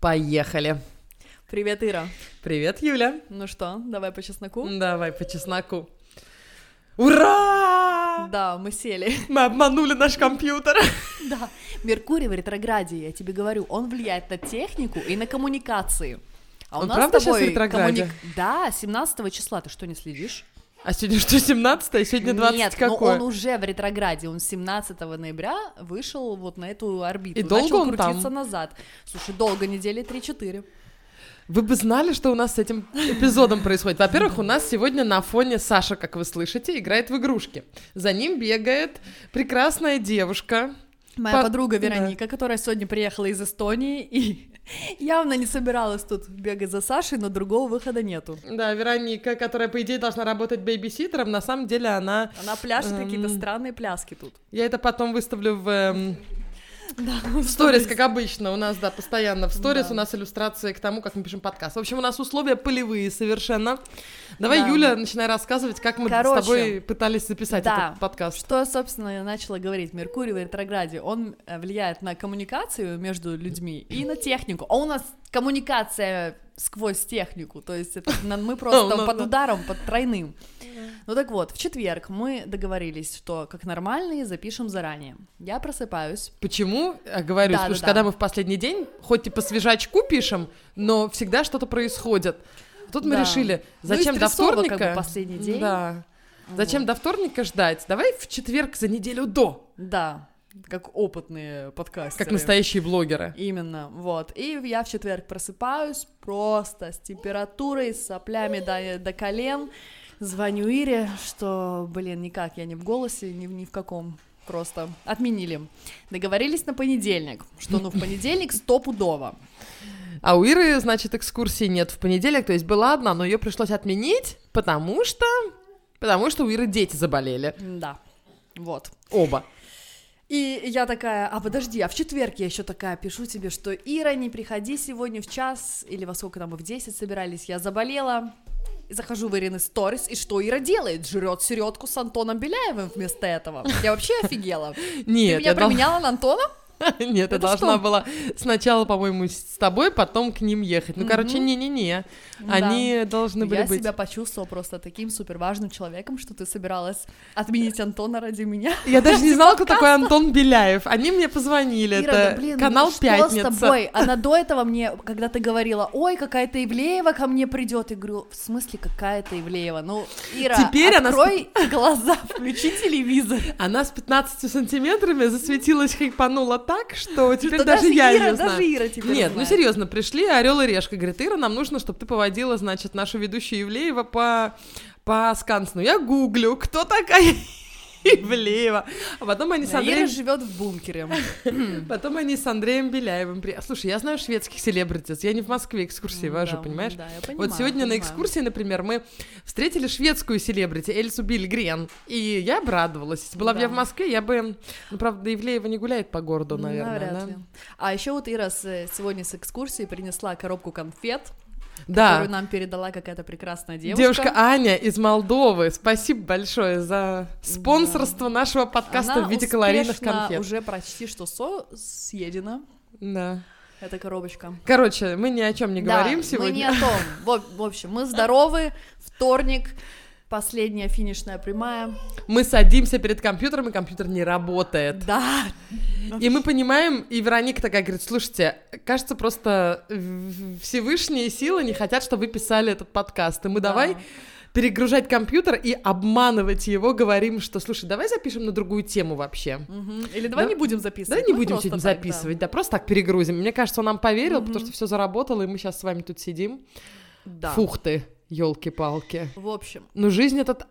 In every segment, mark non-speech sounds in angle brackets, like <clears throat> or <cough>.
Поехали. Привет, Ира. Привет, Юля. Ну что, давай по чесноку? Давай по чесноку. Ура! Да, мы сели. Мы обманули наш компьютер. Да. Меркурий в ретрограде, я тебе говорю, он влияет на технику и на коммуникации. А у Он нас правда с тобой щас в ретрограде? коммуни- Да, 17 числа, ты что, не следишь? А сегодня что, 17 а сегодня 20 Нет, какое? но он уже в ретрограде, он 17 ноября вышел вот на эту орбиту. И долго начал он крутиться там? назад. Слушай, долго, недели 3-4. Вы бы знали, что у нас с этим эпизодом происходит. Во-первых, у нас сегодня на фоне Саша, как вы слышите, играет в игрушки. За ним бегает прекрасная девушка. Моя По- подруга да. Вероника, которая сегодня приехала из Эстонии и явно не собиралась тут бегать за Сашей, но другого выхода нету. Да, Вероника, которая, по идее, должна работать бейбиситером, на самом деле она... Она пляшет какие-то Эм. странные пляски тут. Я это потом выставлю в... эм, Да, В сторис, как обычно, у нас, да, постоянно в сторис Да. у нас иллюстрации к тому, как мы пишем подкаст. В общем, у нас условия полевые совершенно. Давай, Да. Юля, начинай рассказывать, как мы Короче, с тобой пытались записать да. этот подкаст. Что, собственно, я начала говорить. Меркурий в ретрограде, он э, влияет на коммуникацию между людьми и на технику. А у нас коммуникация сквозь технику, то есть это, мы <laughs> просто Ну, под да. ударом, под тройным. Ну так вот, в четверг мы договорились, что как нормальные запишем заранее. Я просыпаюсь, Почему? Я говорю, Да, потому да, что да. когда мы в последний день, хоть и по свежачку пишем, но всегда что-то происходит. Тут мы Да. решили, Ну зачем до стрессово, как бы, вторника... последний день. Да. Зачем до вторника ждать? Давай в четверг за неделю до, да, как опытные подкастеры. как настоящие блогеры. Именно, вот. И я в четверг просыпаюсь просто с температурой, с соплями до, до колен. Звоню Ире, что, блин, никак я не в голосе, ни, в- ни в каком. Просто отменили. Договорились на понедельник, что ну в понедельник стопудово. А у Иры, значит, экскурсии нет в понедельник, то есть была одна, но ее пришлось отменить, потому что... Потому что у Иры дети заболели. Да, вот. Оба. И я такая, а подожди, а в четверг я еще такая пишу тебе, что Ира, не приходи сегодня в час, или во сколько там мы в 10 собирались, я заболела. Захожу в Ирины сторис, и что Ира делает? Жрет середку с Антоном Беляевым вместо этого. Я вообще офигела. <laughs> Ты Нет, меня я дол- променяла на Антона? <laughs> Нет, я должна была сначала, по-моему, с тобой, потом к ним ехать. Ну, короче, не-не-не. Они должны были Я быть... себя почувствовала просто таким супер важным человеком, что ты собиралась отменить Антона ради меня. Я <laughs> даже не знала, кто такой Антон Беляев. Они мне позвонили. Это блин, канал ну «Пятница». с тобой? Она до этого мне, когда ты говорила, ой, какая-то Ивлеева ко мне придет, и говорю, в смысле какая-то Ивлеева? Ну, Ира, Теперь она открой глаза, включи телевизор. Она с 15 сантиметрами засветилась, хайпанула так, что теперь даже, я ее знаю. даже Ира теперь Нет, ну серьезно, пришли Орел и Решка. Говорит, Ира, нам нужно, чтобы ты поводила, значит, нашу ведущую Ивлеева по, по Скансену. Я гуглю, кто такая Ивлеева. А потом они с Ира Андреем... живет в бункере. <clears throat> Потом они с Андреем Беляевым. при- Слушай, я знаю шведских селебритис. Я не в Москве экскурсии вожу, понимаешь? Да, я понимаю. Вот сегодня на экскурсии, например, мы встретили шведскую селебрити Эльсу Бильгрен, и я обрадовалась. Если была бы я в. Москве, я бы... Ну, правда, Ивлеева не гуляет по городу, Ну, наверное. А еще вот Ира с- сегодня с экскурсии принесла коробку конфет, Да. которую нам передала какая-то прекрасная девушка. Девушка Аня из Молдовы. Спасибо большое за спонсорство нашего подкаста Она в виде калорийных конфет. уже почти что со съедена, Да. эта коробочка. Короче, мы ни о чем не Да, говорим мы сегодня. не о том. В, в общем, мы здоровы, <laughs> вторник, последняя финишная прямая. Мы садимся перед компьютером, и компьютер не работает. Да, И мы понимаем, и Вероника такая говорит, слушайте, кажется, просто Всевышние силы не хотят, чтобы вы писали этот подкаст, и мы Да. давай перегружать компьютер и обманывать его, говорим, что, слушай, давай запишем на другую тему вообще. Мгм. Или давай Да- не будем записывать. Давай не ну, будем что-нибудь так, да. записывать, да. просто так перегрузим. Мне кажется, он нам поверил, потому Мгм. что все заработало, и мы сейчас с вами тут сидим. Да. Фух ты, елки-палки. В общем, Ну, жизнь это...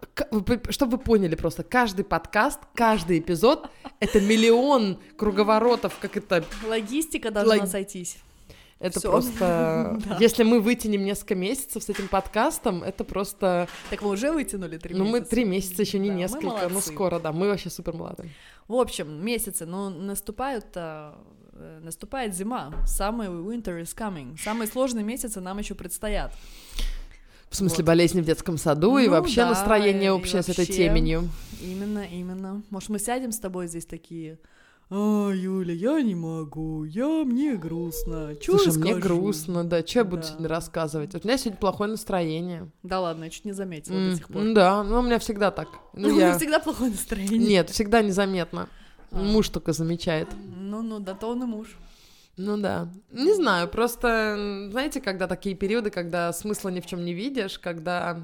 Чтобы вы поняли просто, каждый подкаст, каждый эпизод — это миллион круговоротов, как это... логистика должна Лог- сойтись. Это Всё. просто... <laughs> Да. Если мы вытянем несколько месяцев с этим подкастом, это просто... Так мы уже вытянули три ну, месяца. мы три месяца еще не Да, несколько, ну, молодцы. скоро, да. Мы вообще супер молодые. В общем, месяцы, ну, наступают, а, э, наступает зима. Самый winter is coming. Самые сложные месяцы нам еще предстоят. В смысле, Вот. болезни в детском саду и Ну вообще да, настроение и общее с этой вообще. теменью. Именно, именно. Может, мы сядем с тобой здесь такие а, Юля, я не могу, я, мне грустно. Чё Слушай, я мне скажу?» грустно, да. Че я буду Да. сегодня рассказывать? Вот у меня сегодня плохое настроение. Да ладно, я чуть не заметила М, до сих пор. Да, ну у меня всегда так. Ну, <laughs> Ну, у меня всегда плохое настроение. Нет, всегда незаметно. А. Муж только замечает. Ну, ну, да то он и муж. Ну да. Не знаю, просто, знаете, когда такие периоды, когда смысла ни в чем не видишь, когда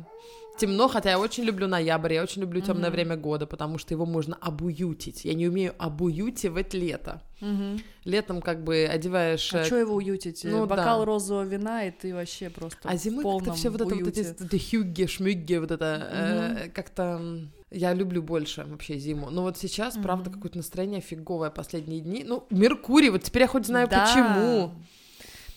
темно, хотя я очень люблю ноябрь, я очень люблю темное Мгм. время года, потому что его можно обуютить. Я не умею обуютивать лето. Мгм. Летом как бы одеваешь... А э, что его уютить? ну Бокал да. розового вина, и ты вообще просто А зимой как-то все вот это вот эти, хюгги, шмюгги, вот это э, как-то я люблю больше вообще зиму. Но вот сейчас, правда, Мгм. какое-то настроение фиговое последние дни. Ну, Меркурий, вот теперь я хоть знаю Да. почему.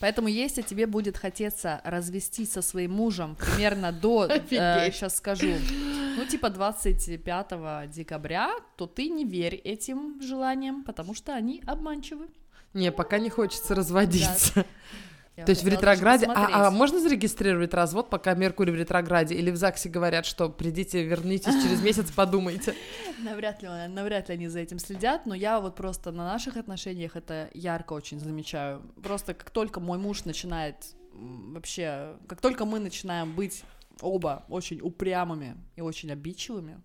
Поэтому если тебе будет хотеться развестись со своим мужем примерно до, <laughs> Офигеть. сейчас скажу, ну типа 25 декабря, то ты не верь этим желаниям, потому что они обманчивы. Не, пока не хочется разводиться. Я То есть в ретрограде... А, а можно зарегистрировать развод, пока Меркурий в ретрограде? Или в ЗАГСе говорят, что придите, вернитесь через месяц, подумайте? <laughs> Навряд ли, навряд ли они за этим следят, но я вот просто на наших отношениях это ярко очень замечаю. Просто как только мой муж начинает вообще, как только мы начинаем быть оба очень упрямыми и очень обидчивыми,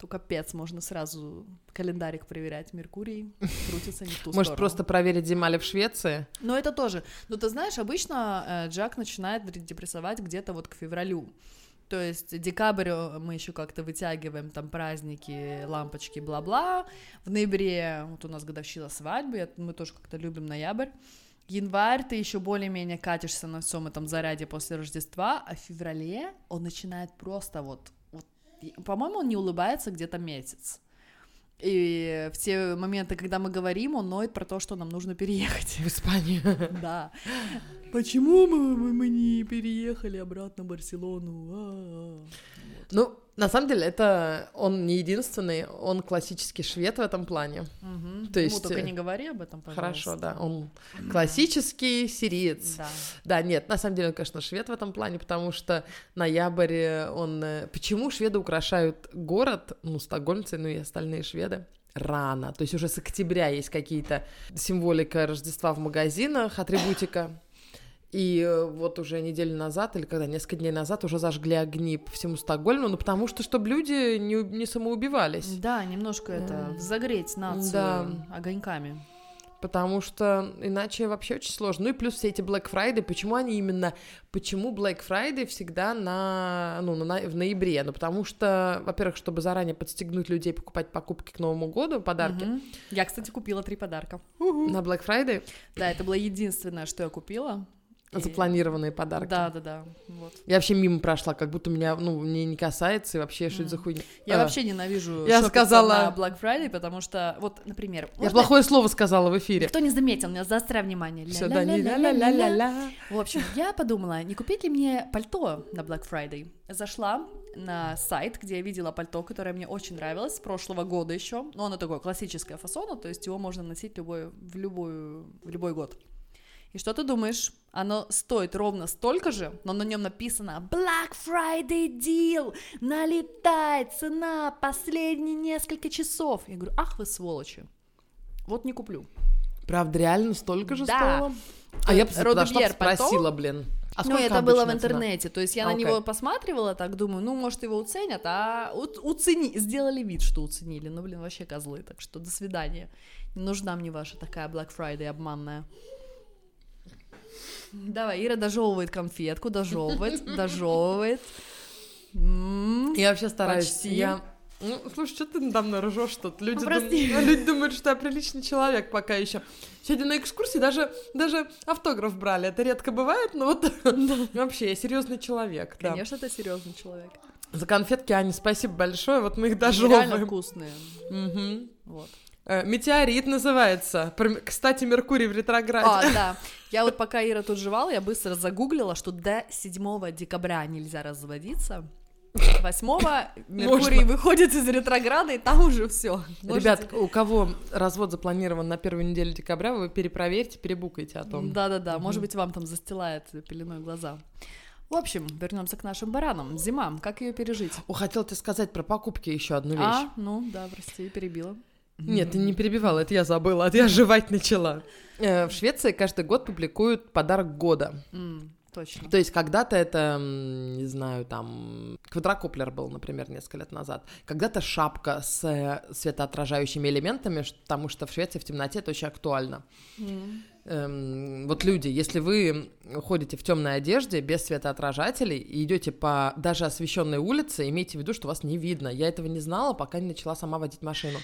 то капец, можно сразу календарик проверять. Меркурий крутится не в ту Может, просто проверить, зима ли в Швеции? Но это тоже. Но ты знаешь, обычно э, Джак начинает депрессовать где-то вот к февралю. То есть декабрь э, мы еще как-то вытягиваем, там праздники, лампочки, бла-бла. В ноябре вот у нас годовщина свадьбы, мы тоже как-то любим ноябрь. Январь ты еще более-менее катишься на всем этом заряде после Рождества, а в феврале он начинает просто вот, по-моему, он не улыбается где-то месяц. И в те моменты, когда мы говорим, он ноет про то, что нам нужно переехать. В Испанию. Да. Почему мы, мы, мы не переехали обратно в Барселону? А-а-а. Ну, на самом деле, это он не единственный, он классический швед в этом плане. Мгм. То есть, только э, не говори об этом, пожалуйста. Хорошо, да, он классический сириец. Да. Да, нет, на самом деле он, конечно, швед в этом плане, потому что ноябрь, э, он... э, Почему шведы украшают город, ну, стокгольмцы, ну и остальные шведы, рано, то есть уже с октября есть какие-то символика Рождества в магазинах, атрибутика, и э, вот уже неделю назад, или когда, несколько дней назад уже зажгли огни по всему Стокгольму, ну, потому что, чтобы люди не, не самоубивались. Да, немножко это, М. взогреть нацию Да. огоньками. Потому что иначе вообще очень сложно. Ну и плюс все эти Black Friday, почему они именно, почему Black Friday всегда на, ну, на, в ноябре? Ну потому что, во-первых, чтобы заранее подстегнуть людей покупать покупки к Новому году, подарки, Мгм. Я, кстати, купила три подарка. на Black Friday Да, это было единственное, что я купила. Запланированные подарки. Да, да, да. Вот. Я вообще мимо прошла, как будто меня, ну, мне не касается, и вообще, что это за хуйня. Я А, вообще ненавижу Я сказала- на Black Friday, потому что, вот, например, Я плохое слово сказала в эфире. Никто не заметил, меня заостряй внимание. Все, да, не Ля-ля-ля-ля-ля-ля. ля-ля-ля-ля. В общем, я подумала, не купить ли мне пальто на Black Friday. Зашла на сайт, где я видела пальто, которое мне очень нравилось, с прошлого года еще. Но оно такое классическое фасона, то есть его можно носить любой, в, любую, в любой год. И что ты думаешь? Оно стоит ровно столько же, но на нем написано Black Friday deal, налетай, цена, последние несколько часов. Я говорю, ах вы сволочи, вот не куплю. Правда, реально столько же Да. стоило? А я бы Родубьер пальто. спросила, блин. А ну, это было в обычно цена? интернете, то есть я А, на окей. него посматривала, так думаю, ну, может, его уценят, а у- уцени... сделали вид, что уценили, ну, блин, вообще козлы, так что до свидания. Не нужна мне ваша такая Black Friday обманная. Давай, Ира дожевывает конфетку, дожевывает, <laughs> дожевывает. Я вообще стараюсь. Почти. Я... Ну, слушай, что ты надо мной ржешь тут? Люди, дум- <laughs> люди думают, что я приличный человек пока еще. Сегодня на экскурсии даже, даже автограф брали. Это редко бывает, но вот <laughs> вообще я серьезный человек. да. Конечно, ты серьезный человек. За конфетки, Аня, спасибо большое. Вот мы их Они Реально вкусные. Мгм. Вот. Э, Метеорит называется. Кстати, Меркурий в ретрограде. А, <laughs> да. Я вот пока Ира тут жевала, я быстро загуглила, что до 7 декабря нельзя разводиться. 8 <laughs> Меркурий выходит из ретрограда, и там уже все. Ребят, у кого развод запланирован на первую неделю декабря, вы перепроверьте, перебукайте о том. Да-да-да, может быть, вам там застилает пеленой глаза. В общем, вернемся к нашим баранам. Зима, как ее пережить? О, хотел тебе сказать про покупки еще одну вещь. А, ну да, прости, перебила. Нет, ты не перебивала, это я забыла, это я жевать начала. Э, В Швеции каждый год публикуют подарок года. Точно. То есть когда-то это, не знаю, там, квадрокоплер был, например, несколько лет назад. Когда-то шапка с э, светоотражающими элементами, потому что в Швеции в темноте это очень актуально. М. Эм, вот люди, если вы ходите в темной одежде без светоотражателей и идете по даже освещенной улице, имейте в виду, что вас не видно. Я этого не знала, пока не начала сама водить машину.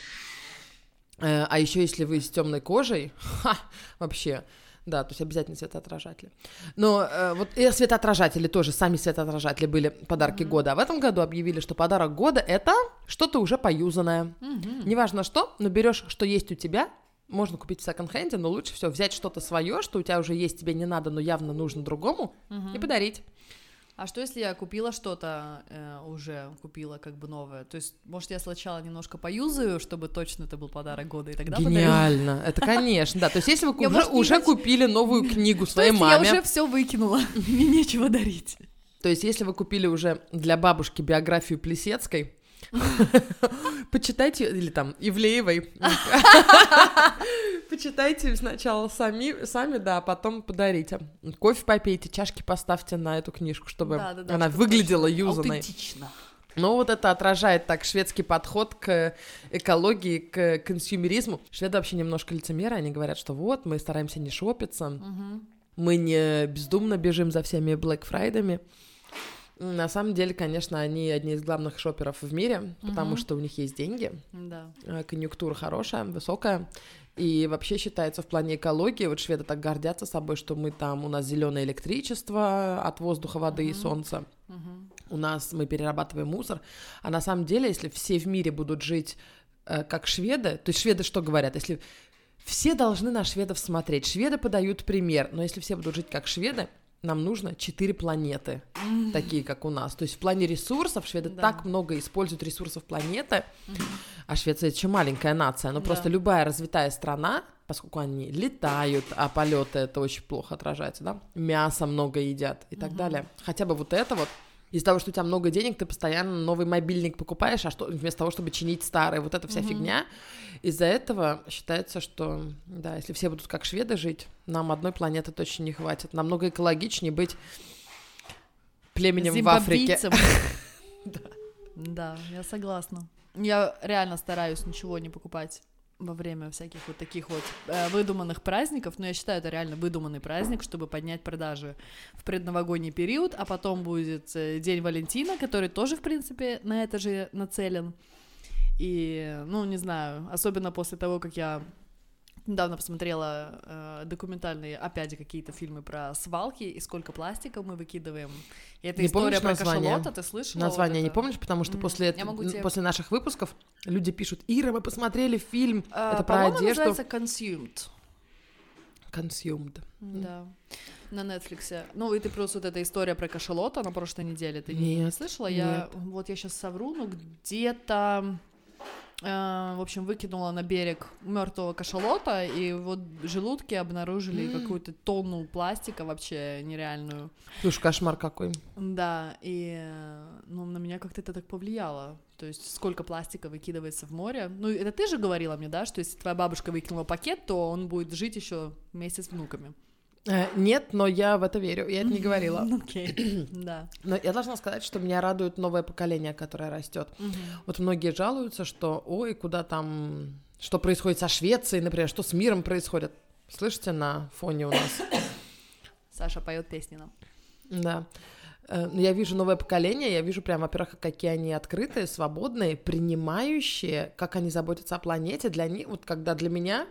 Э, а еще если вы с темной кожей, <laughs> ха, вообще, да, то есть обязательно светоотражатели. Но э, вот и светоотражатели тоже, сами светоотражатели были подарки года. А в этом году объявили, что подарок года это что-то уже поюзанное. Мгм. Неважно что, но берешь, что есть у тебя, можно купить в секонд-хенде, но лучше всего взять что-то свое, что у тебя уже есть, тебе не надо, но явно нужно другому, и подарить. А что если я купила что-то, э, уже купила как бы новое? То есть, может, я сначала немножко поюзаю, чтобы точно это был подарок года, и тогда подарю? Гениально, это конечно, да. То есть если вы уже, может, уже купили новую книгу <laughs> своей маме, я уже все выкинула, мне нечего дарить. то есть если вы купили уже для бабушки биографию Плесецкой, <laughs> почитайте, или там, Ивлеевой, <laughs> почитайте сначала сами, сами, да, а потом подарите. Кофе попейте, чашки поставьте на эту книжку, чтобы она выглядела юзанной. Аутентично. Ну, вот это отражает так шведский подход к экологии, к консюмеризму. Шведы вообще немножко лицемеры, они говорят, что вот, мы стараемся не шопиться, Мгм. мы не бездумно бежим за всеми Black Фрайдами. На самом деле, конечно, они одни из главных шоперов в мире, потому Мгм. что у них есть деньги, Да. э, конъюнктура хорошая, высокая. И вообще считается в плане экологии, вот шведы так гордятся собой, что мы там, у нас зеленое электричество от воздуха, воды и Мгм. солнца Мгм. у нас мы перерабатываем мусор, а на самом деле, если все в мире будут жить э, как шведы, то есть шведы что говорят, если все должны на шведов смотреть, шведы подают пример, но если все будут жить как шведы, нам нужно четыре планеты, такие как у нас. То есть в плане ресурсов шведы Да. так много используют ресурсов планеты, а Швеция это еще маленькая нация, но Да. просто любая развитая страна, поскольку они летают, а полеты это очень плохо отражается, да, мясо много едят и так далее. Хотя бы вот это вот из-за того, что у тебя много денег, ты постоянно новый мобильник покупаешь, а что вместо того, чтобы чинить старый, вот эта вся Мгм. фигня. Из-за этого считается, что да, если все будут как шведы жить, нам одной планеты точно не хватит. Намного экологичнее быть племенем в Африке. <laughs> Да, я согласна. Я реально стараюсь ничего не покупать во время всяких вот таких вот э, выдуманных праздников, но я считаю, это реально выдуманный праздник, чтобы поднять продажи в предновогодний период, а потом будет э, День Валентина, который тоже, в принципе, на это же нацелен. И, ну, не знаю, особенно после того, как я недавно посмотрела э, документальные, опять какие-то фильмы про свалки и сколько пластика мы выкидываем. И это Не история помнишь про название? кашалота, ты слышала? Название вот не помнишь, потому что М, после, тебе- после наших выпусков люди пишут, Ира, мы посмотрели фильм, А, это про одежду. называется Consumed. Consumed. Да. На Netflix. Ну, и ты просто вот эта история про кашалота на прошлой неделе, ты не, не Нет, слышала? Я, вот я сейчас совру, ну, где-то, э, в общем, выкинула на берег мертвого кашалота, и вот в желудке обнаружили М. какую-то тонну пластика вообще нереальную. Слушай, кошмар какой. Да, и э, ну, на меня как-то это так повлияло. То есть сколько пластика выкидывается в море. Ну, это ты же говорила мне, да, что если твоя бабушка выкинула пакет, то он будет жить еще вместе с внуками. Э, Нет, но я в это верю, я это не говорила. Окей, <clears throat> да. Но я должна сказать, что меня радует новое поколение, которое растет. Вот многие жалуются, что ой, куда там, что происходит со Швецией, например, что с миром происходит. Слышите на фоне у нас? <coughs> Саша поет песни нам. Да. Э, Я вижу новое поколение, я вижу прям, во-первых, какие они открытые, свободные, принимающие, как они заботятся о планете. Для них, вот когда для меня,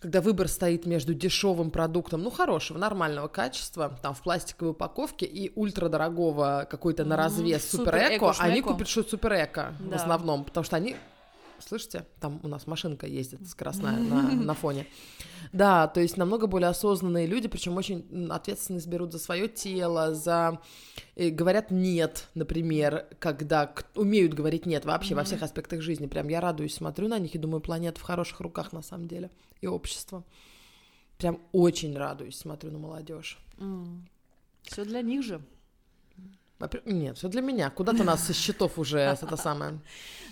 когда выбор стоит между дешевым продуктом, ну, хорошего, нормального качества, там, в пластиковой упаковке, и ультрадорогого какой-то на развес Супер супер-эко, эко, они купят что супер эко в Да. основном, потому что они Слышите? Там у нас машинка ездит скоростная <laughs> на, на фоне. Да, то есть намного более осознанные люди, причем очень ответственность берут за свое тело, за э, говорят нет, например, когда умеют говорить нет вообще во всех аспектах жизни. Прям я радуюсь, смотрю на них и думаю, планета в хороших руках на самом деле и общество. Прям очень радуюсь, смотрю на молодежь. Все для них же. Нет, все для меня. Куда-то нас со счетов уже <laughs> это самое.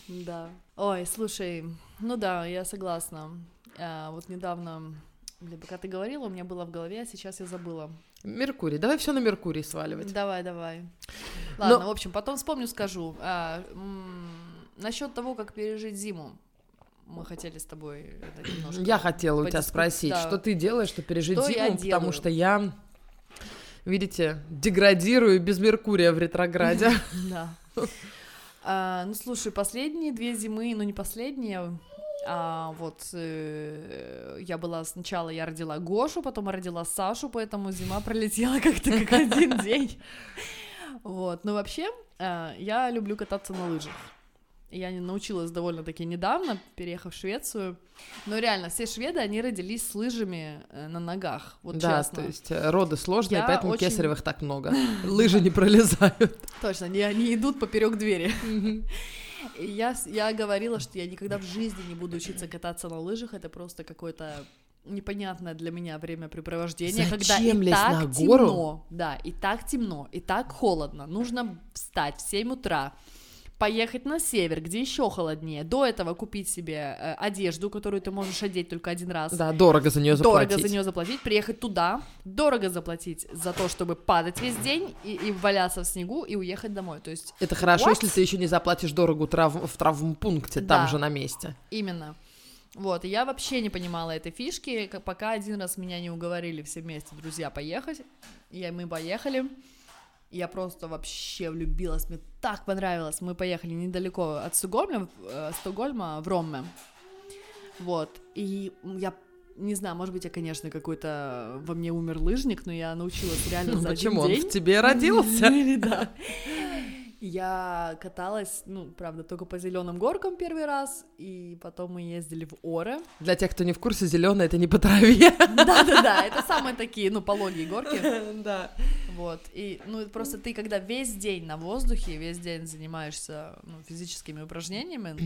Да. Ой, слушай, ну да, я согласна. А, вот недавно, блин, пока ты говорила, у меня было в голове, а сейчас я забыла. Меркурий. Давай все на Меркурий сваливать. Давай, давай. Ладно, в общем, потом вспомню, скажу. А, насчет того, как пережить зиму. Мы хотели с тобой это немножко... Я хотела у тебя спросить, да. что ты делаешь, чтобы пережить Что зиму, потому что я, видите, деградирую без Меркурия в ретрограде. <laughs> Да. А, ну, слушай, последние две зимы, ну, не последние, а вот э, я была сначала, я родила Гошу, потом родила Сашу, поэтому зима пролетела <laughs> как-то как один день. <laughs> Вот, но вообще, а, я люблю кататься на лыжах. Я не научилась довольно-таки недавно, переехав в Швецию. Но реально, все шведы, они родились с лыжами э, на ногах, вот да, честно. то есть э, роды сложные, Я поэтому очень- кесаревых так много. <laughs> <laughs> Лыжи не пролезают. Точно, они, идут поперек двери. Я, я говорила, что я никогда в жизни не буду учиться кататься на лыжах, это просто какое-то непонятное для меня времяпрепровождение, когда и Зачем лезть так на гору? темно, да, и так темно, и так холодно, нужно встать в 7 утра, поехать на север, где еще холоднее, до этого купить себе э, одежду, которую ты можешь одеть только один раз, Да, дорого за нее заплатить. дорого за нее заплатить, приехать туда, дорого заплатить за то, чтобы падать весь день и, и валяться в снегу и уехать домой, то есть Это хорошо, What? если ты еще не заплатишь дорогу трав- в травмпункте, Да. там же на месте. Именно. Вот, и я вообще не понимала этой фишки, пока один раз меня не уговорили все вместе, друзья, поехать. И мы поехали. Я просто вообще влюбилась, мне так понравилось. Мы поехали недалеко от Стокгольма, э, Стокгольма в Ромме. Вот, и я не знаю, может быть, я, конечно, какой-то во мне умер лыжник, но я научилась реально за Почему? один Он день. в тебе родился? <laughs> Да. Я каталась, ну, правда, только по зеленым горкам первый раз, и потом мы ездили в Оре. Для тех, кто не в курсе, зеленое это не по траве. <laughs> Да-да-да, это самые такие, ну, пологие горки. <laughs> Да. Вот, и, ну, просто ты, когда весь день на воздухе, весь день занимаешься, ну, физическими упражнениями,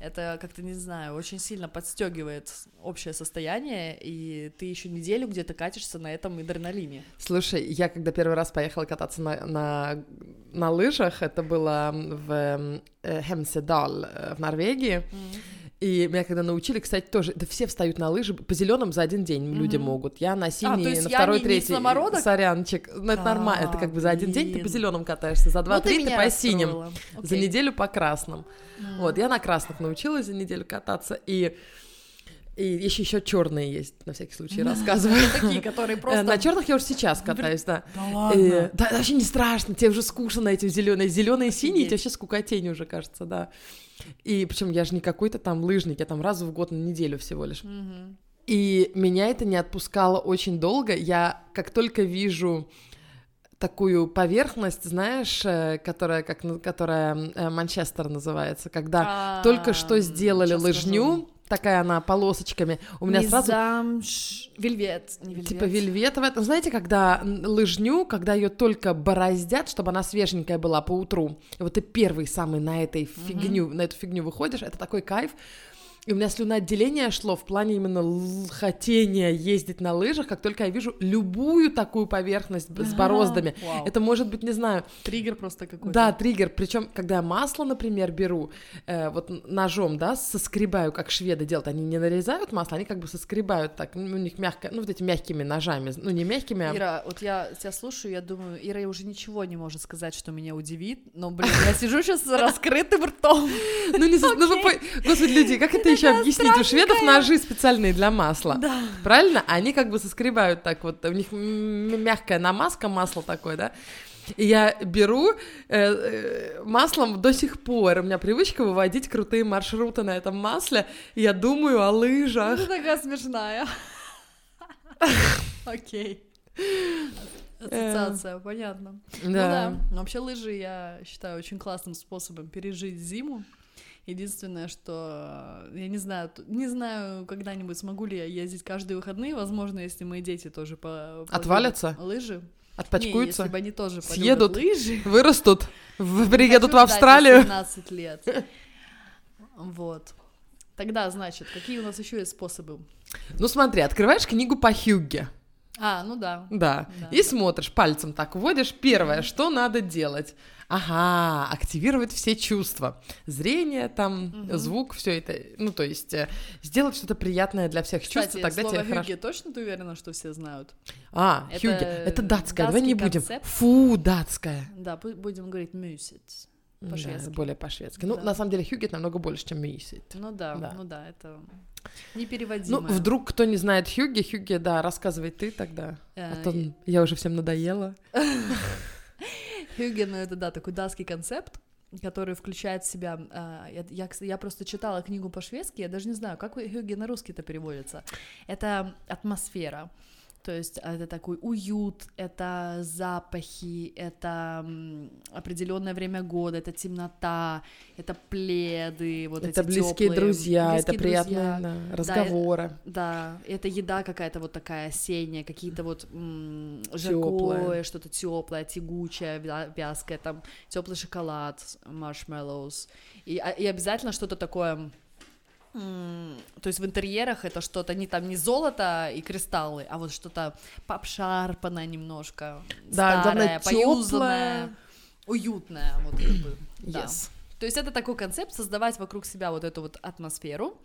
это как-то, не знаю, очень сильно подстегивает общее состояние, и ты еще неделю где-то катишься на этом адреналине. Слушай, я когда первый раз поехала кататься на, на, на лыжах, это было в э, Хемседал э, в Норвегии, и меня когда научили, кстати, тоже, да все встают на лыжи по зеленым за один день люди Мгм. могут. Я на синий, А, то есть на я второй, не- не третий. самородок? Сорянчик. Ну, это А, нормально. Это как бы за один день ты по зеленым катаешься, за Ну, два-три ты, по синим. За неделю по красным. М. Вот, я на красных научилась за неделю кататься, и, и еще еще черные есть, на всякий случай рассказываю. <laughs> Такие, которые Э, просто... На черных я уже сейчас катаюсь, да. Да Э, ладно. Да, вообще не страшно, тебе уже скучно этим зеленые, зеленые и синие, тебе вообще скукотень уже кажется, да. И причем я же не какой-то там лыжник, я там раз в год на неделю всего лишь. И меня это не отпускало очень долго. Я как только вижу такую поверхность, знаешь, э, которая как на- которая э, Манчестер называется, когда А, только что сделали лыжню, скажу. Такая она полосочками, у меня сразу Низам Ш- Вельвет. не вельвет. Типа вельветовая. Ну, знаете, когда лыжню, когда ее только бороздят, чтобы она свеженькая была по утру. И вот ты первый самый на этой фигню, на эту фигню выходишь, это такой кайф. И у меня слюноотделение шло в плане именно л- хотения ездить на лыжах, как только я вижу любую такую поверхность с Ага. бороздами. Вау. Это может быть, не знаю, триггер просто какой-то. да, триггер. Причем, когда я масло, например, беру, э, вот ножом, да, соскребаю, как шведы делают, они не нарезают масло, они как бы соскребают так, ну, у них мягко, ну, вот этими мягкими ножами, ну, не мягкими, а... Ира, вот я тебя слушаю, я думаю, Ира уже ничего не может сказать, что меня удивит, но, блин, я сижу сейчас с раскрытым ртом. <laughs> Ну, не, ну, вы господи, люди, как это еще объяснить? У шведов ножи специальные для масла. Да. Правильно? Они как бы соскребают так вот, у них мягкая намазка, масло такое, да? И я беру э, э, маслом до сих пор. У меня привычка выводить крутые маршруты на этом масле. И я думаю о лыжах. Ты такая смешная. <laughs> Окей. Ассоциация, понятно. Ну да. Но вообще лыжи я считаю очень классным способом пережить зиму. Единственное, что э, я не знаю, не знаю, когда-нибудь смогу ли я ездить каждые выходные. Возможно, если мои дети тоже по Отвалятся? лыжи. Не, Отпачкуются? если бы они тоже Съедут? лыжи. <laughs> Вырастут? В- Не Приедут в хочу ждать Австралию? 17 лет. Вот. Тогда, значит, какие у нас еще есть способы? Ну смотри, открываешь книгу по Хьюгге. А, ну да. Да. Да. И смотришь, пальцем так вводишь. Первое, что надо делать? Ага, активировать все чувства. Зрение, там, Мгм. звук, все это. Ну, то есть, э, сделать что-то приятное для всех чувств, Кстати, и тогда слово тебе хорошо. точно ты уверена, что все знают? А, Это хюги. Это датская. Давай не будем. концепт. Фу, датская. Да, бу- будем говорить «мюсит». Да, По-шведски. более по-шведски. Ну, Да. на самом деле, хюгет намного больше, чем мисит. Ну да, Да. ну да, это Ну, непереводимое. вдруг кто не знает хюги, хюги, да, рассказывай ты тогда. Э, А то я уже всем надоела. <laughs> Хюген, ну, это, да, такой датский концепт, который включает в себя... а, я, я, я просто читала книгу по-шведски, я даже не знаю, как хюген на русский это переводится. Это атмосфера. То есть это такой уют, это запахи, это определенное время года, это темнота, это пледы, вот это эти близкие тёплые, друзья, это близкие приятные друзья. да, разговоры. Да, это еда какая-то вот такая осенняя, какие-то вот м, жаркое, что-то теплое, тягучее, вя- вязкое, там теплый шоколад, маршмеллоус, и, а- и обязательно что-то такое. То есть в интерьерах это что-то не там не золото и кристаллы, а вот что-то попшарпанное немножко, Да, старое, поюзанное, уютное, вот как бы. Да. Yes. То есть это такой концепт создавать вокруг себя вот эту вот атмосферу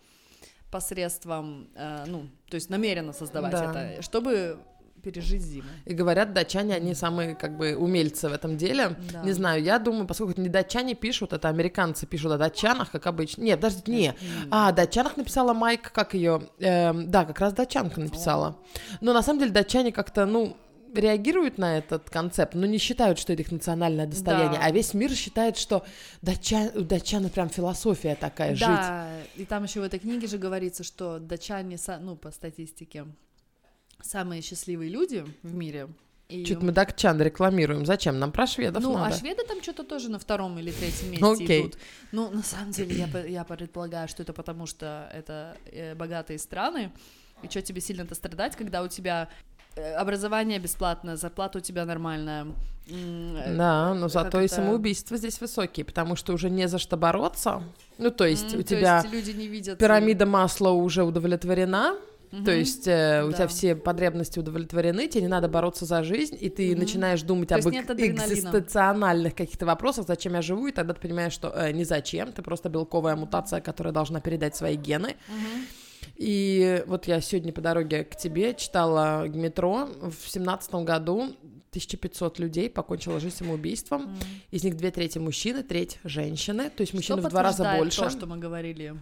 посредством, э, ну, то есть намеренно создавать Да. это, чтобы пережить зиму. И говорят, датчане, они самые как бы умельцы в этом деле. Да. Не знаю, я думаю, поскольку это не датчане пишут, это американцы пишут о датчанах, как обычно. Нет, даже не. А, о датчанах написала Майк, как ее? да, как раз датчанка написала. Но на самом деле датчане как-то, ну, реагируют на этот концепт, но не считают, что это их национальное достояние. Да. А весь мир считает, что датчан, у датчан прям философия такая, жить. Да, и там еще в этой книге же говорится, что датчане, ну, по статистике, самые счастливые люди в мире. И... Чуть мы датчан рекламируем. Зачем? Нам про шведов ну, надо. а шведы там что-то тоже на втором или третьем <laughs> месте Окей. идут. Ну, на самом деле, я, я предполагаю, что это потому, что это э, богатые страны, и что тебе сильно-то страдать, когда у тебя э, образование бесплатное, зарплата у тебя нормальная. э, Да, но зато и это- самоубийства здесь высокие, потому что уже не за что бороться. Ну, то есть м, у то тебя есть люди не видят... пирамида масла уже удовлетворена, Мгм. то есть э, у Да. тебя все потребности удовлетворены, тебе не надо бороться за жизнь, и ты Мгм. начинаешь думать То об экзистенциональных каких-то вопросах, зачем я живу, и тогда ты понимаешь, что э, не зачем, ты просто белковая мутация, которая должна передать свои гены. Мгм. И вот я сегодня по дороге к тебе читала метро. В семнадцатом году 1500 людей покончило жизнь самоубийством. М. Из них две трети мужчины, треть женщины. То есть мужчин Что в два раза больше. то, что мы говорили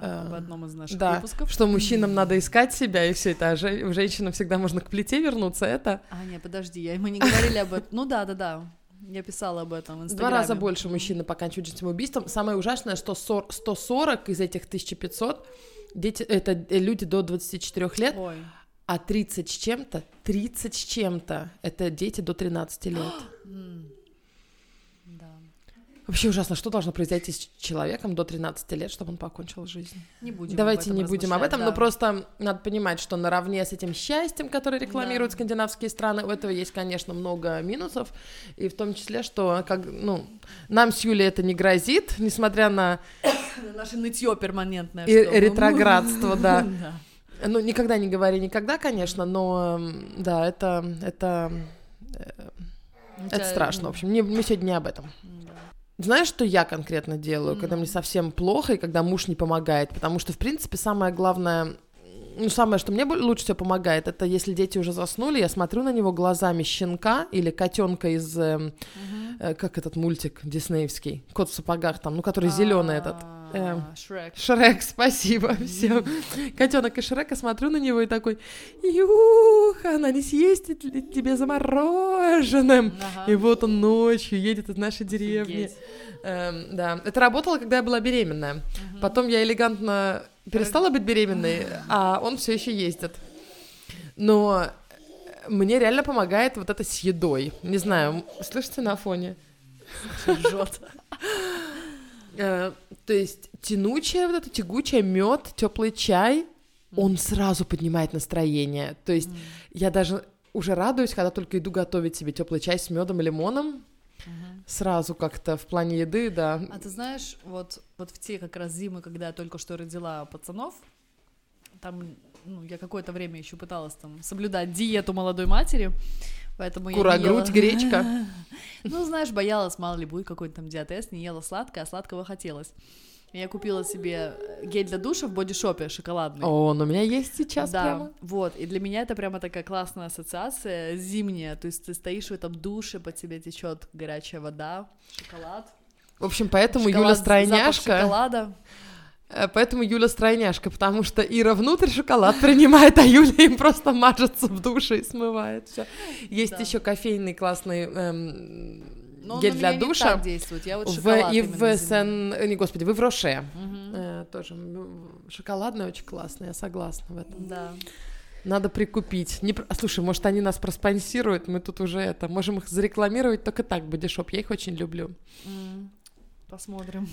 в Э, одном из наших Да, выпусков. что мужчинам надо искать себя и все это, а же- женщинам всегда можно к плите вернуться, это А, не, подожди, я, мы не говорили об этом. Ну да, да, да. Я писала об этом в в два Инстаграме. раза больше мужчины поканчивают самоубийством. Самое ужасное, что сор- 140 из этих 1500 дети, это люди до 24 лет, Ой. а 30 с чем-то, 30 с чем-то, это дети до 13 лет. <gasps> Вообще ужасно, что должно произойти с человеком до 13 лет, чтобы он покончил жизнь? Не будем Давайте не будем об этом, да. но просто надо понимать, что наравне с этим счастьем, которое рекламируют Да. скандинавские страны, у этого есть, конечно, много минусов, и в том числе, что как, ну, нам с Юлей это не грозит, несмотря на Наше нытье перманентное. и- что ретроградство, <laughs> да. Да. Ну, никогда не говори никогда, конечно, но да, это, это, э, это страшно, в общем, не, мы сегодня не об этом. Знаешь, что я конкретно делаю, когда Мгм. мне совсем плохо и когда муж не помогает? Потому что, в принципе, самое главное, ну, самое, что мне лучше всего помогает, это если дети уже заснули, я смотрю на него глазами щенка или котенка из, эм, Мгм. э, как этот мультик диснеевский, кот в сапогах там, ну, который зеленый этот. А, эм, Шрек. Шрек, <laughs> спасибо всем. Котенок из Шрека, смотрю на него и такой, Юха, она не съесть ли тебе замороженным. Ага. И вот он ночью едет из нашей деревни. Эм, да, это работало, когда я была беременная. Мгм. Потом я элегантно перестала быть беременной, а он все еще ездит. Но мне реально помогает вот это с едой. Не знаю, слышите на фоне? Жжёт. <laughs> Э, то есть тянучая вот эта тягучая мед, теплый чай, он сразу поднимает настроение. То есть я даже уже радуюсь, когда только иду готовить себе теплый чай с медом и лимоном. Сразу как-то в плане еды, да. А ты знаешь, вот, вот в те как раз зимы, когда я только что родила пацанов, там ну, я какое-то время еще пыталась там соблюдать диету молодой матери, поэтому Кура, я не ела- грудь, гречка. <laughs> Ну, знаешь, боялась, мало ли будет какой-то там диатез, не ела сладкое, а сладкого хотелось. Я купила себе гель для душа в бодишопе шоколадный. О, он у меня есть сейчас да, прямо. вот, и для меня это прямо такая классная ассоциация зимняя, то есть ты стоишь в этом душе, под тебе течет горячая вода, шоколад. В общем, поэтому шоколад, Юля стройняшка. шоколада. Э, Поэтому Юля стройняшка, потому что Ира внутрь шоколад принимает, а Юля им просто мажется в душе и смывает все. Есть Да. еще кофейный классный эм, Но он гель на для душа. так действует, я вот в, и в э, Не, господи, вы в Роше. Мгм. Э, тоже м, шоколадный очень классный, я согласна в этом. Да. Надо прикупить. Не... Слушай, может, они нас проспонсируют, мы тут уже это... Можем их зарекламировать только так, бодишоп. Я их очень люблю. М, Посмотрим.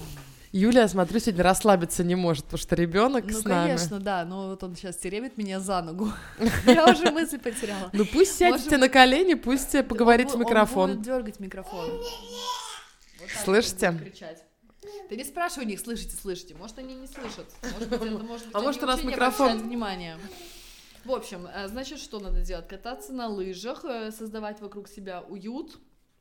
Юлия, смотрю, сегодня расслабиться не может, потому что ребенок Ну, с нами. конечно, да, но вот он сейчас теребит меня за ногу. <laughs> Я уже мысль потеряла. Ну пусть сядете на колени, пусть поговорит в микрофон. Он будет дергать микрофон. Слышите? Ты не спрашивай у них, слышите, слышите. Может, они не слышат. Может быть, это может быть, А может, у нас микрофон- внимания. В общем, э, значит, что надо делать? Кататься на лыжах, э, создавать вокруг себя уют.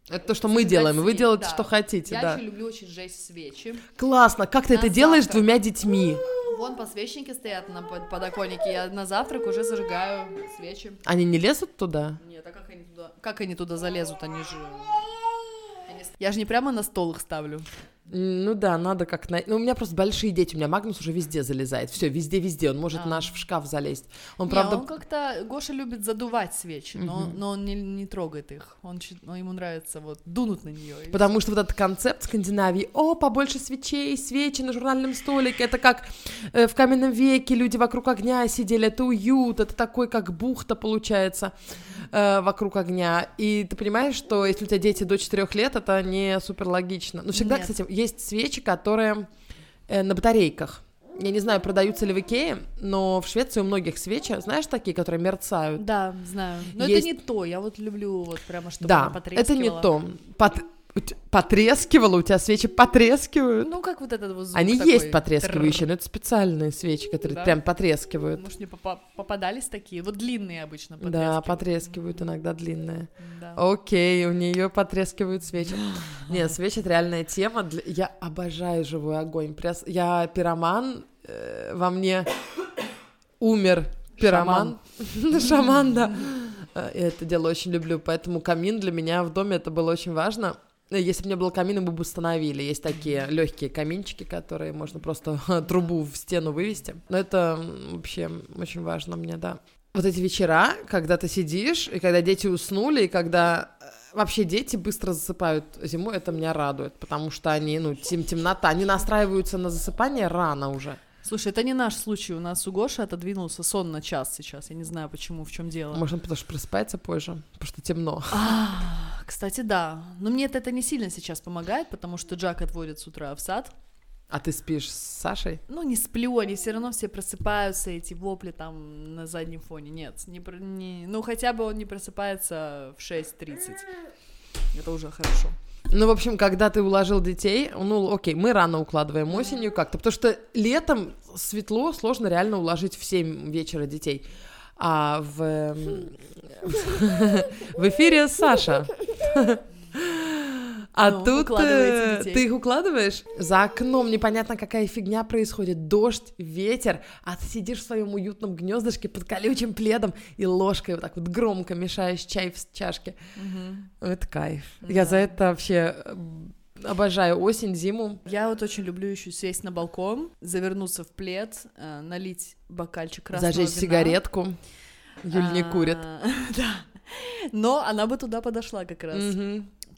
Это то, что мы делаем, вы делаете, да. что хотите, Я да. еще люблю очень жечь свечи. Классно, как ты На это делаешь с двумя детьми? Вон подсвечники стоят на под- подоконнике, я на завтрак уже зажигаю свечи. Они не лезут туда? Нет, а как они туда, как они туда залезут? Они же... они Я же не прямо на стол их ставлю. Ну да, надо как на... Ну, у меня просто большие дети, у меня Магнус уже везде залезает. Все, везде-везде. Он может А. наш в шкаф залезть. Он, Не, правда, он как-то... Гоша любит задувать свечи, но, Мгм. но он не, не трогает их. Он, но ему нравится вот дунуть на нее. Потому что вот этот концепт Скандинавии, о, побольше свечей, свечи на журнальном столике, это как э, в каменном веке люди вокруг огня сидели, это уют, это такой как бухта получается э, вокруг огня. И ты понимаешь, что если у тебя дети до 4 лет, это не супер логично. Но всегда, Нет. кстати, есть свечи, которые э, на батарейках. Я не знаю, продаются ли в Икее, но в Швеции у многих свечи, знаешь, такие, которые мерцают. Да, знаю. Но Есть- это не то. Я вот люблю вот прямо, чтобы да, она это не потрескивала. то. Те- Потрескивало, у тебя свечи потрескивают. Ну, как вот этот вот звук Они такой. есть потрескивающие, но это специальные свечи, которые Да? прям потрескивают. Может, мне попа- попадались такие? Вот длинные обычно Да, потрескивают. потрескивают иногда длинные. Да. Окей, у нее потрескивают свечи. <gasps> Не, свечи это реальная тема. для- Я обожаю живой огонь. Я пироман, э, во мне умер пироман. <laughs> Шаман, да. Э, Я это дело очень люблю, поэтому камин для меня в доме это было очень важно. Э, Если бы не было камина, мы бы установили. Есть такие легкие каминчики, которые можно просто <laughs> трубу в стену вывести. Но это вообще очень важно мне, да. Вот эти вечера, когда ты сидишь, и когда дети уснули, и когда э, вообще дети быстро засыпают зимой, это меня радует, потому что они, ну, тем, темнота, они настраиваются на засыпание рано уже. Слушай, это не наш случай. У нас у Гоши отодвинулся сон на час сейчас. Я не знаю, почему, в чем дело. Может, потому что просыпается позже, потому что темно. А, кстати, да. Но мне это, это не сильно сейчас помогает, потому что Джак отводит с утра в сад. А ты спишь с Сашей? Ну, не сплю, они все равно все просыпаются, эти вопли там на заднем фоне. Нет, не, не- ну хотя бы он не просыпается в 6.30. Это уже хорошо. Ну, в общем, когда ты уложил детей, ну, окей, мы рано укладываем осенью как-то, потому что летом светло, сложно реально уложить в 7 вечера детей. А в, эм, <laughs> в эфире Саша. <laughs> А Ну, тут э, ты их укладываешь, за окном непонятно какая фигня происходит, дождь, ветер, а ты сидишь в своем уютном гнездышке под колючим пледом и ложкой вот так вот громко мешаешь чай в чашке. Это кайф. Я Да. за это вообще э, обожаю осень, зиму. Я вот очень люблю еще сесть на балкон, завернуться в плед, э, налить бокальчик красного Зажечь вина. сигаретку. Юль не А, курит. <laughs> Да. Но она бы туда подошла как раз.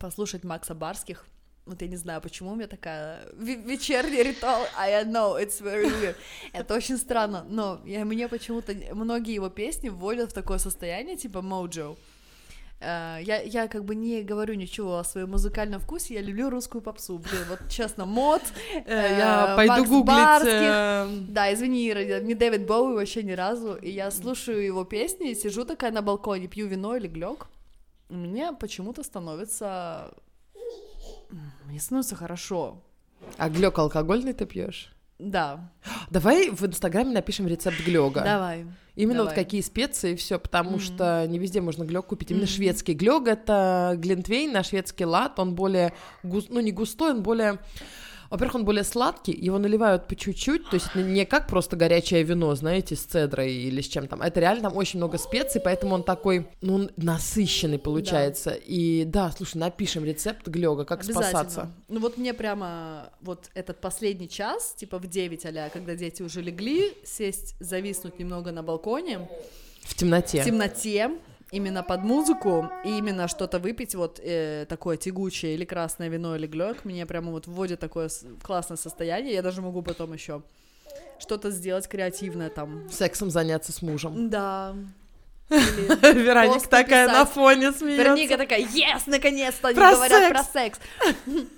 Послушать Макса Барских. Вот я не знаю, почему у меня такая ве- вечерний ритуал. I know, it's very weird. Это очень странно, но я, мне почему-то многие его песни вводят в такое состояние, типа моджо. Э, Я, я как бы не говорю ничего о своем музыкальном вкусе, я люблю русскую попсу. Блин, вот честно, мод. Э, Я э, пойду Макс гуглить. Да, извини, не Дэвид Боуи вообще ни разу. И я слушаю его песни, сижу такая на балконе, пью вино или глек. Мне почему-то становится... Мне становится хорошо. А глек алкогольный ты пьешь? Да, Давай в Инстаграме напишем рецепт глёга. давай. Именно Давай. вот какие специи и все, потому Мгм. что не везде можно глёг купить. Именно Мгм. шведский глёг это глинтвейн на шведский лад, он более гус- ну не густой, он более во-первых, он более сладкий, его наливают по чуть-чуть, то есть это не как просто горячее вино, знаете, с цедрой или с чем там. Это реально там очень много специй, поэтому он такой, ну, он насыщенный получается. И да, слушай, напишем рецепт глёга, как спасаться. Ну вот мне прямо вот этот последний час, типа в 9 а когда дети уже легли, сесть, зависнуть немного на балконе, В темноте. в темноте, именно под музыку, и именно что-то выпить, вот э, такое тягучее, или красное вино, или глёк, мне прямо вот вводит такое классное состояние, я даже могу потом еще что-то сделать креативное там. Сексом заняться с мужем. Да. Вероника такая на фоне смеется. Вероника такая, yes, наконец-то они Про говорят секс!» про секс.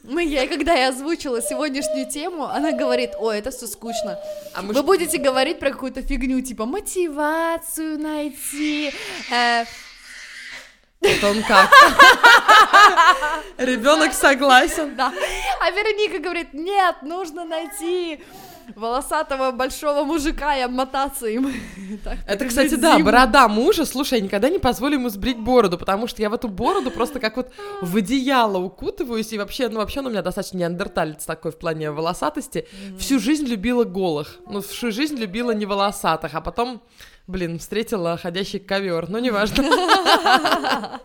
Мы ей, когда я озвучила сегодняшнюю тему, она говорит, ой, это все скучно. А Вы будете говорить про какую-то фигню, типа мотивацию найти, э, Это он как? <laughs> Ребенок согласен. да. А Вероника говорит, нет, нужно найти волосатого большого мужика и обмотаться им. <laughs> Это, кстати, да, борода мужа. Слушай, я никогда не позволю ему сбрить бороду, потому что я в эту бороду просто как вот в одеяло укутываюсь, и вообще, ну, вообще он у меня достаточно неандерталец такой в плане волосатости. Всю жизнь любила голых, ну, всю жизнь любила не волосатых, а потом, блин, встретила ходящий ковер, ну, неважно. <laughs>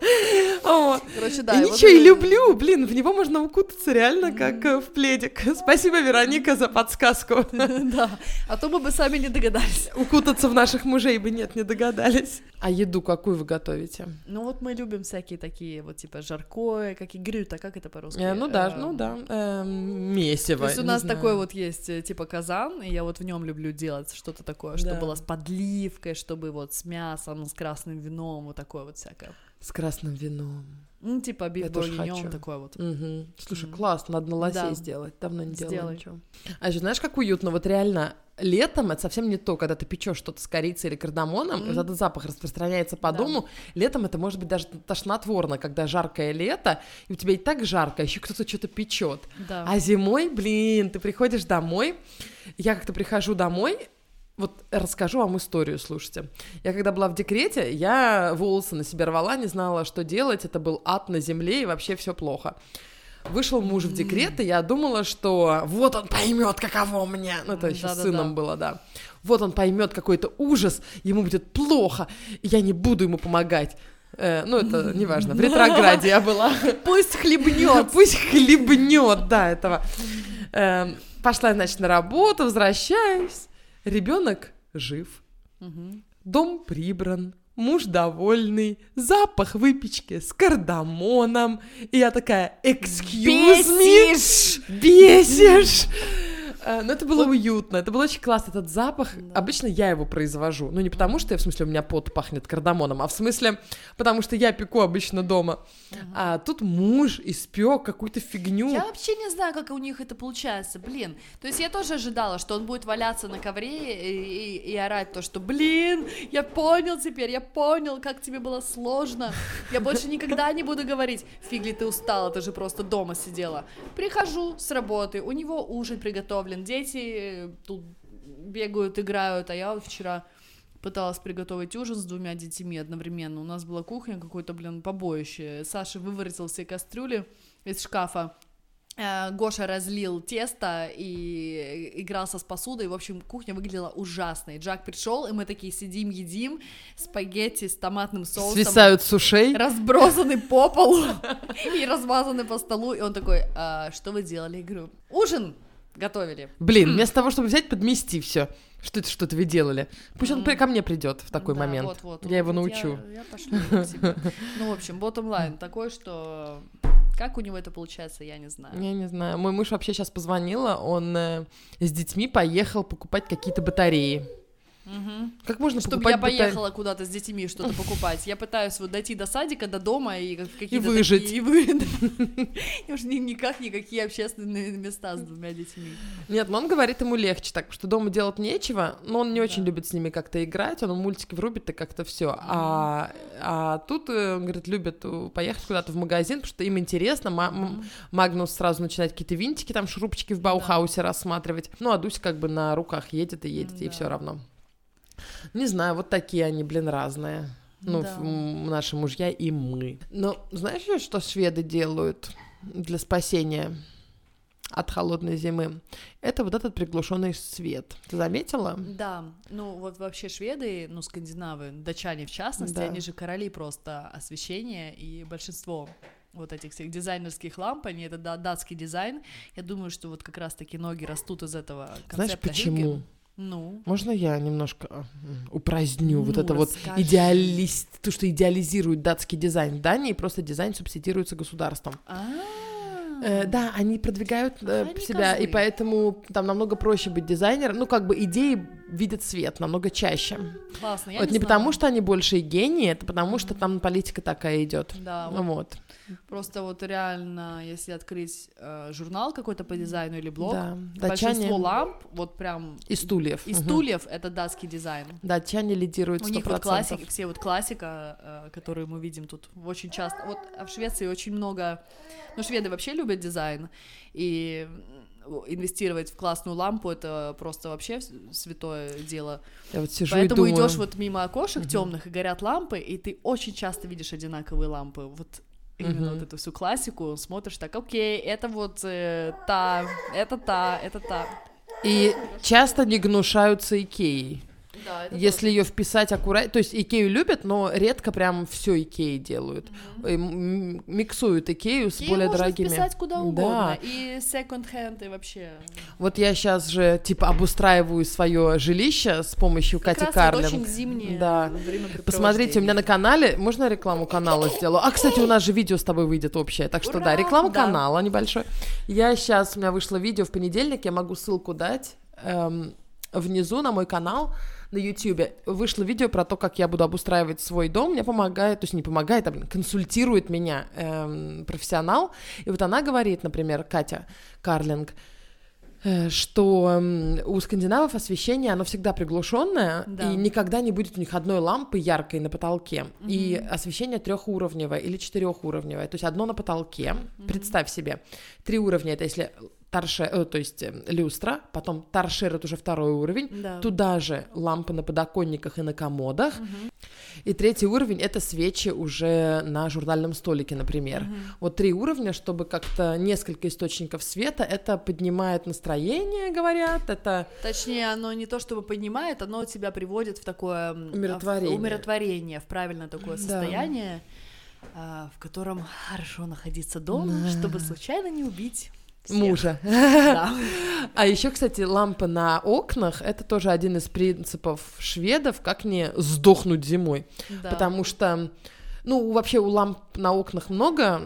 Короче, да. И ничего, и люблю, блин, в него можно укутаться реально как э, в пледик. <laughs> Спасибо, Вероника, за подсказку. <laughs> Да, а то мы бы сами не догадались. Укутаться в наших мужей бы нет, не догадались. А еду какую вы готовите? Ну вот мы любим всякие такие, вот типа жаркое, как и грюта, как это по-русски? Э, ну да, Эм, ну да, эм, месиво. То есть у нас такой вот есть э, типа казан, и я вот в нем люблю делать что-то такое, что было с подливкой, чтобы вот с мясом, с красным вином, вот такое вот всякое. С красным вином. Ну, типа биф бургиньон, такое вот. Мгм. Слушай, Мгм. классно, надо на лосей Да. сделать. Давно не делала Сделай. ничего. А еще знаешь, как уютно? Вот реально летом это совсем не то, когда ты печешь что-то с корицей или кардамоном, вот этот запах распространяется по Да. дому. Летом это может быть даже тошнотворно, когда жаркое лето, и у тебя и так жарко, еще кто-то что-то печет. Да. А зимой, блин, ты приходишь домой, я как-то прихожу домой, вот расскажу вам историю, слушайте. Я когда была в декрете, я волосы на себя рвала, не знала, что делать, это был ад на земле, и вообще все плохо. Вышел муж в декрет, и я думала, что вот он поймет, каково мне. Ну, это еще с Да-да-да. сыном было, да. Вот он поймет какой-то ужас, ему будет плохо, и я не буду ему помогать. Э, ну, это <laughs> неважно, в ретрограде я была. <laughs> Пусть хлебнет. <laughs> Пусть хлебнет, да, этого. Эм, Пошла, значит, на работу, возвращаюсь. Ребенок жив, дом прибран, муж довольный, запах выпечки с кардамоном. И я такая, excuse me, Бесишь! Э, Но это было уютно, это был очень классно, этот запах. Обычно я его произвожу. Ну, не потому что, в смысле, у меня пот пахнет кардамоном, а в смысле, потому что я пеку обычно дома. А тут муж испек какую-то фигню. Я вообще не знаю, как у них это получается, блин. То есть я тоже ожидала, что он будет валяться на ковре и, и- и орать то, что, блин, я понял теперь, я понял, как тебе было сложно. Я больше никогда не буду говорить, фигли, ты устала, ты же просто дома сидела. Прихожу с работы, у него ужин приготовлен, дети э, тут бегают, играют, а я вот вчера пыталась приготовить ужин с двумя детьми одновременно. У нас была кухня, какое-то, блин, побоище. Саша выворотил все кастрюли из шкафа. Э, Гоша разлил тесто и игрался с посудой. В общем, кухня выглядела ужасно. И Джак пришел, и мы такие сидим, едим спагетти с томатным соусом. Свисают с ушей. Разбросаны по полу <laughs> и размазаны по столу. И он такой, «А, что вы делали? Я говорю, ужин готовили. Блин, вместо того, чтобы взять, подмести все. Что это что-то вы делали? Пусть он ко мне придет в такой Да, момент. вот, вот, я его вот научу. Я, я пошлю его. Ну, в общем, bottom line такой, что как у него это получается, я не знаю. Я не знаю. Мой муж вообще сейчас позвонила, он э, с детьми поехал покупать какие-то батареи. Мгм. Как можно Чтобы покупать я поехала куда-то с детьми что-то покупать. Я пытаюсь вот дойти до садика, до дома и какие-то выжить. такие- и вы- <laughs> да. И уж ни- никак никакие общественные места с двумя детьми. Нет, но он говорит, ему легче, так что дома делать нечего, но он не очень любит с ними как-то играть, он мультики врубит и как-то все. А, а тут, э, он говорит, любят э, поехать куда-то в магазин, потому что им интересно. М- Магнус сразу начинает какие-то винтики, там шурупчики в Баухаусе рассматривать. Ну, а Дуся как бы на руках едет и едет, Да. все равно. Не знаю, вот такие они, блин, разные. Ну, Да. наши мужья и мы. Но знаешь, что шведы делают для спасения от холодной зимы? Это вот этот приглушенный свет. Ты заметила? Да, ну вот вообще шведы, ну скандинавы, датчане в частности, Да. они же короли просто освещения, и большинство вот этих всех дизайнерских ламп, они это да- датский дизайн. Я думаю, что вот как раз-таки ноги растут из этого концепта Знаешь, почему? Хюгге. Ну, Можно я немножко а, упраздню вот Ну, это вот расскажи. идеалист, то, что идеализирует датский дизайн в Дании, просто дизайн субсидируется государством. а Э, да, они продвигают э, Они себя, и козлы. поэтому там намного проще быть дизайнером. Ну, как бы идеи видят свет намного чаще. классно, я вот не, не, знала. потому, что они большие гении, это потому, что там политика такая идет. Да, вот Вот. Просто вот реально, если открыть э, журнал какой-то по дизайну или блог, Да. большинство Датчане ламп, вот прям и стульев. и стульев, это датский дизайн. Датчане лидируют У 100%. них вот классики, все вот классика, э, которую мы видим тут очень часто. Вот а в Швеции очень много, ну шведы вообще любят дизайн и инвестировать в классную лампу это просто вообще святое дело. Я вот сижу Поэтому и думаю... идешь вот мимо окошек темных и горят лампы, и ты очень часто видишь одинаковые лампы. Вот именно Мгм. вот эту всю классику смотришь так, окей, это вот э, та, это та, это та. И часто не гнушаются Икеей. Да, Если ее вписать аккуратно, то есть Икею любят, но редко прям все Икеи делают. М- Миксуют Икею с Её более можно дорогими. вписать куда угодно. Да. И second-hand, и вообще. Вот я сейчас же типа обустраиваю свое жилище с помощью Кати Как раз Карлинг. вот очень зимнее Да. Посмотрите, у меня на канале, можно рекламу канала сделаю? А, кстати, у нас же видео с тобой выйдет общее, так что Ура! да, реклама Да. канала небольшой. Я сейчас, у меня вышло видео в понедельник, я могу ссылку дать эм, внизу на мой канал на YouTube. Вышло видео про то, как я буду обустраивать свой дом. Мне помогает, то есть не помогает, а блин, консультирует меня эм, профессионал. И вот она говорит, например, Катя Карлинг, э, что м, у скандинавов освещение, оно всегда приглушенное, Да. и никогда не будет у них одной лампы яркой на потолке. И освещение трехуровневое или четырехуровневое. То есть одно на потолке. Представь себе. Три уровня это если торше, э, то есть э, люстра, потом торшер это уже второй уровень. Да. Туда же лампы на подоконниках и на комодах. И третий уровень это свечи уже на журнальном столике, например. Вот три уровня, чтобы как-то несколько источников света, это поднимает настроение, говорят, это Точнее, оно не то чтобы поднимает, оно тебя приводит в такое Умиротворение. в умиротворение, в правильное такое Да. состояние, а, в котором хорошо находиться дома, чтобы случайно не убить всех. мужа. <laughs> Да. А еще, кстати, лампы на окнах это тоже один из принципов шведов, как не сдохнуть зимой. Да. Потому что, ну, вообще у ламп на окнах много.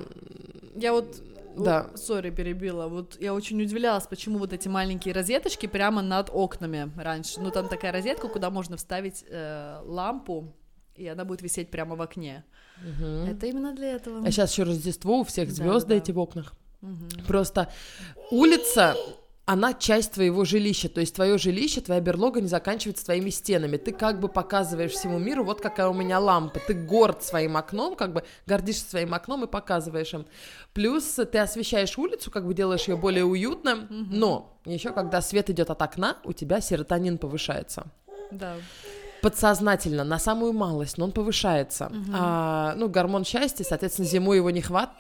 Я вот Да. Сори, перебила. Вот я очень удивлялась, почему вот эти маленькие розеточки прямо над окнами раньше. Ну, там такая розетка, куда можно вставить э, лампу, и она будет висеть прямо в окне. Мгм. Это именно для этого. А сейчас еще Рождество, у всех Да, звезды да, да. эти в окнах. Мгм. Просто улица, она часть твоего жилища. То есть твое жилище, твоя берлога не заканчивается твоими стенами. Ты как бы показываешь всему миру, вот какая у меня лампа. Ты горд своим окном, как бы гордишься своим окном и показываешь им. Плюс ты освещаешь улицу, как бы делаешь ее более уютным. Но еще когда свет идет от окна, у тебя серотонин повышается Да. подсознательно, на самую малость, но он повышается. А, ну, гормон счастья, соответственно, зимой его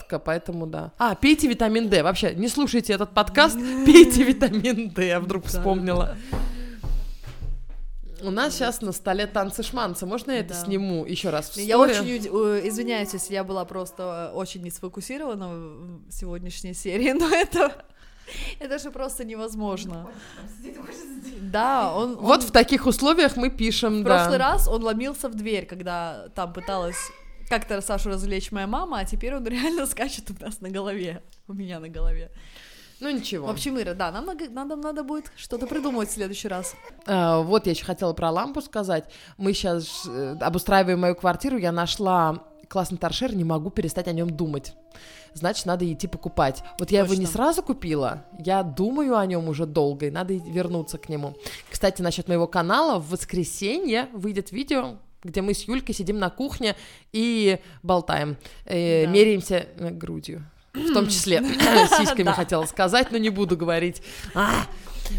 нехватка, поэтому да. А, пейте витамин D. Вообще, не слушайте этот подкаст, <laughs> пейте витамин D, я вдруг вспомнила. У нас сейчас на столе танцы шманцы. Можно я это Да. сниму еще раз в Я сторе? очень извиняюсь, если я была просто э, очень не сфокусирована в сегодняшней серии, но это это же просто невозможно. Да, он, Вот он- в таких условиях мы пишем, в да. прошлый раз он ломился в дверь, когда там пыталась как-то Сашу развлечь моя мама, а теперь он реально <laughs> скачет у нас на голове, у меня на голове. Ну ничего. В общем, Ира, да, нам надо, надо, надо будет что-то придумать в следующий раз. А, вот я еще хотела про лампу сказать. Мы сейчас э, обустраиваем мою квартиру, я нашла классный торшер, не могу перестать о нем думать. Значит, надо идти покупать. Вот я его не Точно. сразу купила, я думаю о нем уже долго, и надо вернуться к нему. Кстати, насчет моего канала, в воскресенье выйдет видео, где мы с Юлькой сидим на кухне и болтаем, э, Да. меряемся э, грудью. В том числе <laughs> <laughs> сиськами хотела сказать, но не буду говорить. А,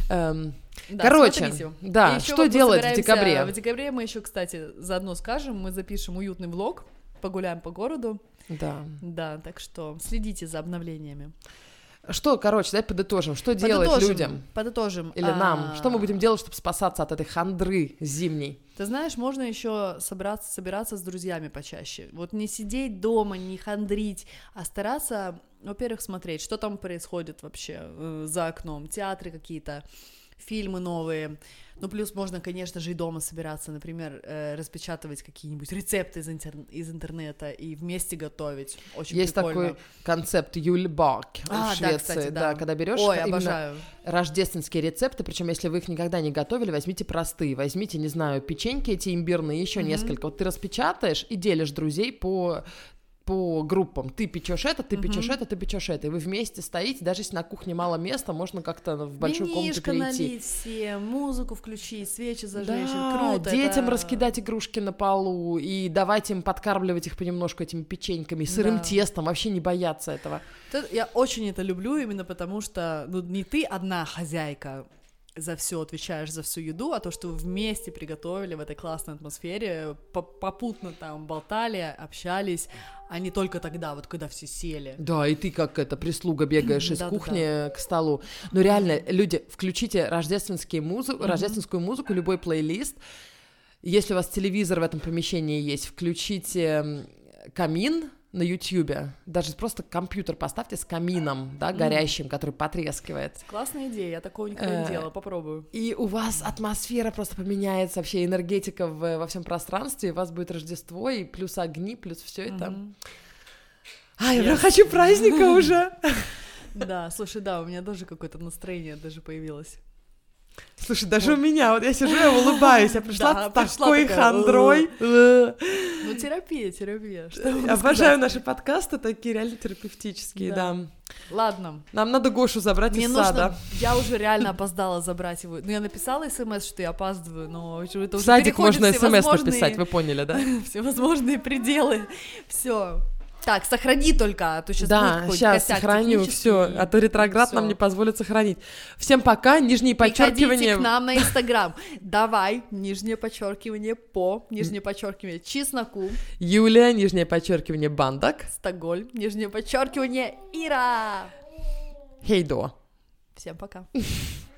эм, Да, Короче, да, что делать в декабре? В декабре мы еще, кстати, заодно скажем, мы запишем уютный влог, погуляем по городу. Да. Да, так что следите за обновлениями. Что, короче, давай подытожим. Что делать Подытожим, людям Подытожим. или нам? А, Что мы будем делать, чтобы спасаться от этой хандры зимней? Ты знаешь, можно еще собраться, собираться с друзьями почаще. Вот не сидеть дома, не хандрить, а стараться, во-первых, смотреть, что там происходит вообще э, за окном, театры какие-то, фильмы новые. Ну, плюс можно, конечно же, и дома собираться, например, э, распечатывать какие-нибудь рецепты из, интер- из интернета и вместе готовить. Очень Есть прикольно. такой концепт Юльбак А, в да, Швеции, кстати, да. да. когда берешь Ой, обожаю. рождественские рецепты, причем если вы их никогда не готовили, возьмите простые, возьмите, не знаю, печеньки эти имбирные, еще Мгм. несколько. Вот ты распечатаешь и делишь друзей по по группам. Ты печешь это, ты печешь это, ты печешь это. И вы вместе стоите, даже если на кухне мало места, можно как-то в большую комнату Винишко перейти. налить всем, музыку включить, свечи зажечь. Да, Круто. детям это- раскидать игрушки на полу и давать им подкармливать их понемножку этими печеньками, сырым Да. тестом, вообще не бояться этого. Я очень это люблю, именно потому что ну, не ты одна хозяйка за все отвечаешь за всю еду, а то, что вы вместе приготовили в этой классной атмосфере, по- попутно там болтали, общались, а не только тогда, вот когда все сели. Да, и ты как это прислуга бегаешь из кухни к столу. Но реально, люди, включите рождественские музы- рождественскую музыку, любой плейлист. Если у вас телевизор в этом помещении есть, включите камин на Ютьюбе. Даже просто компьютер поставьте с камином, да, горящим, который потрескивает. Классная идея, я такого никогда не Э, делала, попробую. И у вас атмосфера просто поменяется, вообще энергетика в- во всем пространстве, и у вас будет Рождество, и плюс огни, плюс все это. А, я прям хочу праздника <laughs> уже. Да, слушай, да, у меня тоже какое-то настроение даже появилось. Слушай, даже у меня, вот я сижу, я улыбаюсь, я пришла Да, с пришла такой такая, хандрой. Э. Ну, терапия, терапия. Обожаю наши подкасты, такие реально терапевтические, Да. да. Ладно, Нам надо Гошу забрать Мне из нужно... сада. Я уже реально опоздала забрать его. Ну, я написала смс, что я опаздываю, но это уже В садик можно смс написать, вы поняли, да? <laughs> Всевозможные пределы. Все. Так, сохрани только, а то сейчас Да, сейчас сохраню все, а то ретроград нам не позволит сохранить. Всем пока, нижние подчеркивания. к нам на Инстаграм. Давай, нижнее подчеркивание по, нижнее подчеркивание чесноку, Юлия, нижнее подчеркивание, бандак. Стокгольм, нижнее подчеркивание Ира. Хейдо. Всем пока. <laughs>